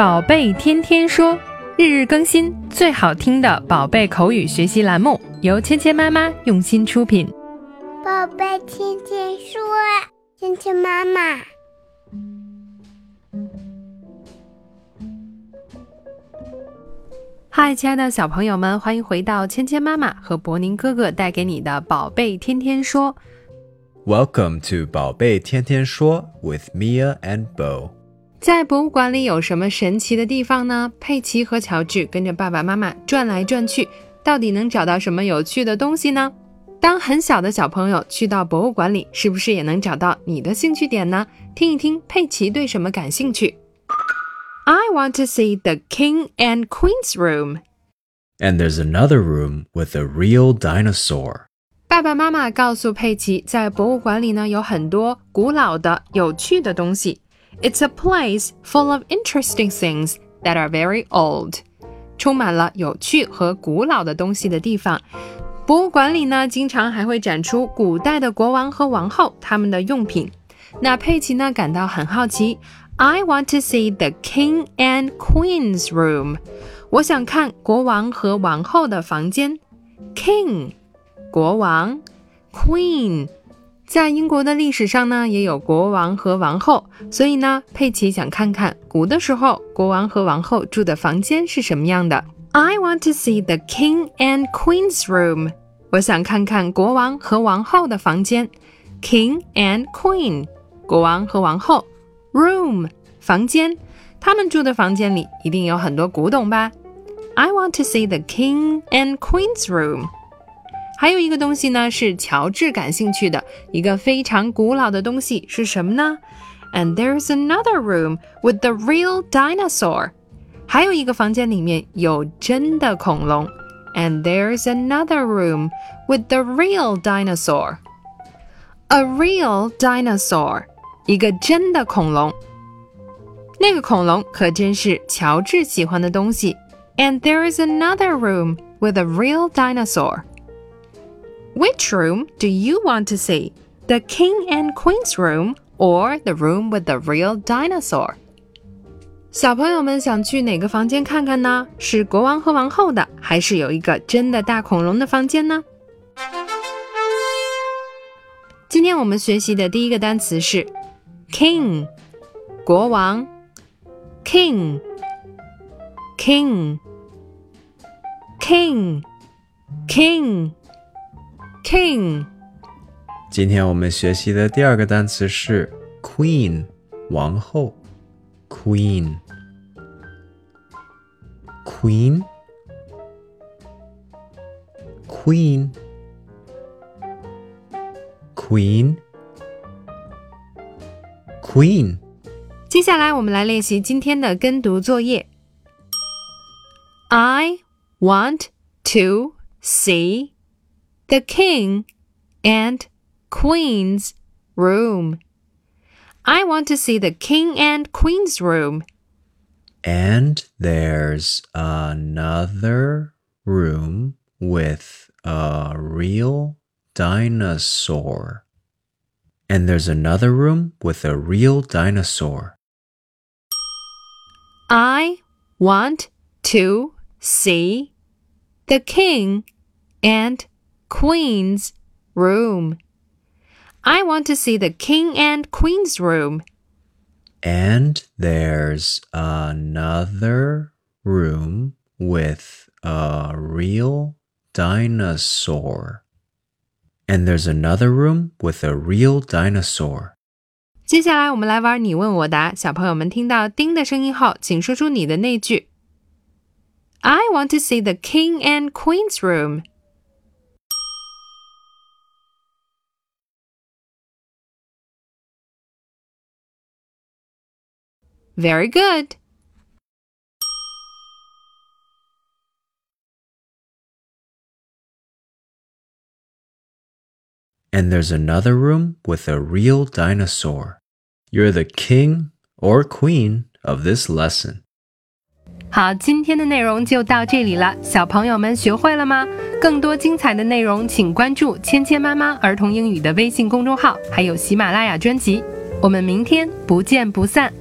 宝贝天天说，日日更新，最好听的宝贝口语学习栏目，由芊芊妈妈用心出品。宝贝天天说，芊芊妈妈。嗨，亲爱的小朋友们，欢迎回到芊芊妈妈和博宁哥哥带给你的宝贝天天说。Welcome to 宝贝天天说 with Mia and Bo。在博物馆里有什么神奇的地方呢？佩奇和乔治跟着爸爸妈妈转来转去，到底能找到什么有趣的东西呢？当很小的小朋友去到博物馆里，是不是也能找到你的兴趣点呢？听一听佩奇对什么感兴趣。I want to see the King and Queen's room. And there's another room with a real dinosaur. 爸爸妈妈告诉佩奇，在博物馆里呢有很多古老的、有趣的东西。It's a place full of interesting things that are very old，充满了有趣和古老的东西的地方。博物馆里呢，经常还会展出古代的国王和王后他们的用品。那佩奇呢感到很好奇，I want to see the king and queen's room。我想看国王和王后的房间。King，国王；Queen， 在英国的历史上呢，也有国王和王后，所以呢，佩奇想看看古的时候国王和王后住的房间是什么样的。I want to see the king and queen's room。我想看看国王和王后的房间。King and queen，国王和王后。Room，房间，他们住的房间里一定有很多古董吧。I want to see the king and queen's room。还有一个东西呢，是乔治感兴趣的一个非常古老的东西是什么呢？And there's another room with the real dinosaur。还有一个房间里面有真的恐龙。And there's another room with the real dinosaur。A real dinosaur，一个真的恐龙。那个恐龙可真是乔治喜欢的东西。And there is another room with a real dinosaur. Which room do you want to see? The king and queen's room or the room with the real dinosaur? 小朋友们想去哪个房间看看呢？是国王和王后的，还是有一个真的大恐龙的房间呢？今天我们学习的第一个单词是 king，国王，king。king king king king 今天我们学习的第二个单词是 queen，王后，queen。queen queen queen queen 接下来我们来练习今天的跟读作业。I want to see the king and queen's room. I want to see the king and queen's room. And there's another room with a real dinosaur. And there's another room with a real dinosaur. I want to see the king and queen's room. I want to see the king and queen's room. And there's another room with a real dinosaur. And there's another room with a real dinosaur. 接下来我们来玩你问我答。小朋友们听到“叮”的声音后，请说出你的那句。I want to see the king and queen's room. Very good. And there's another room with a real dinosaur. You're the king or queen of this lesson. 好，今天的内容就到这里了，小朋友们学会了吗？更多精彩的内容，请关注“芊芊妈妈儿童英语”的微信公众号，还有喜马拉雅专辑。我们明天不见不散。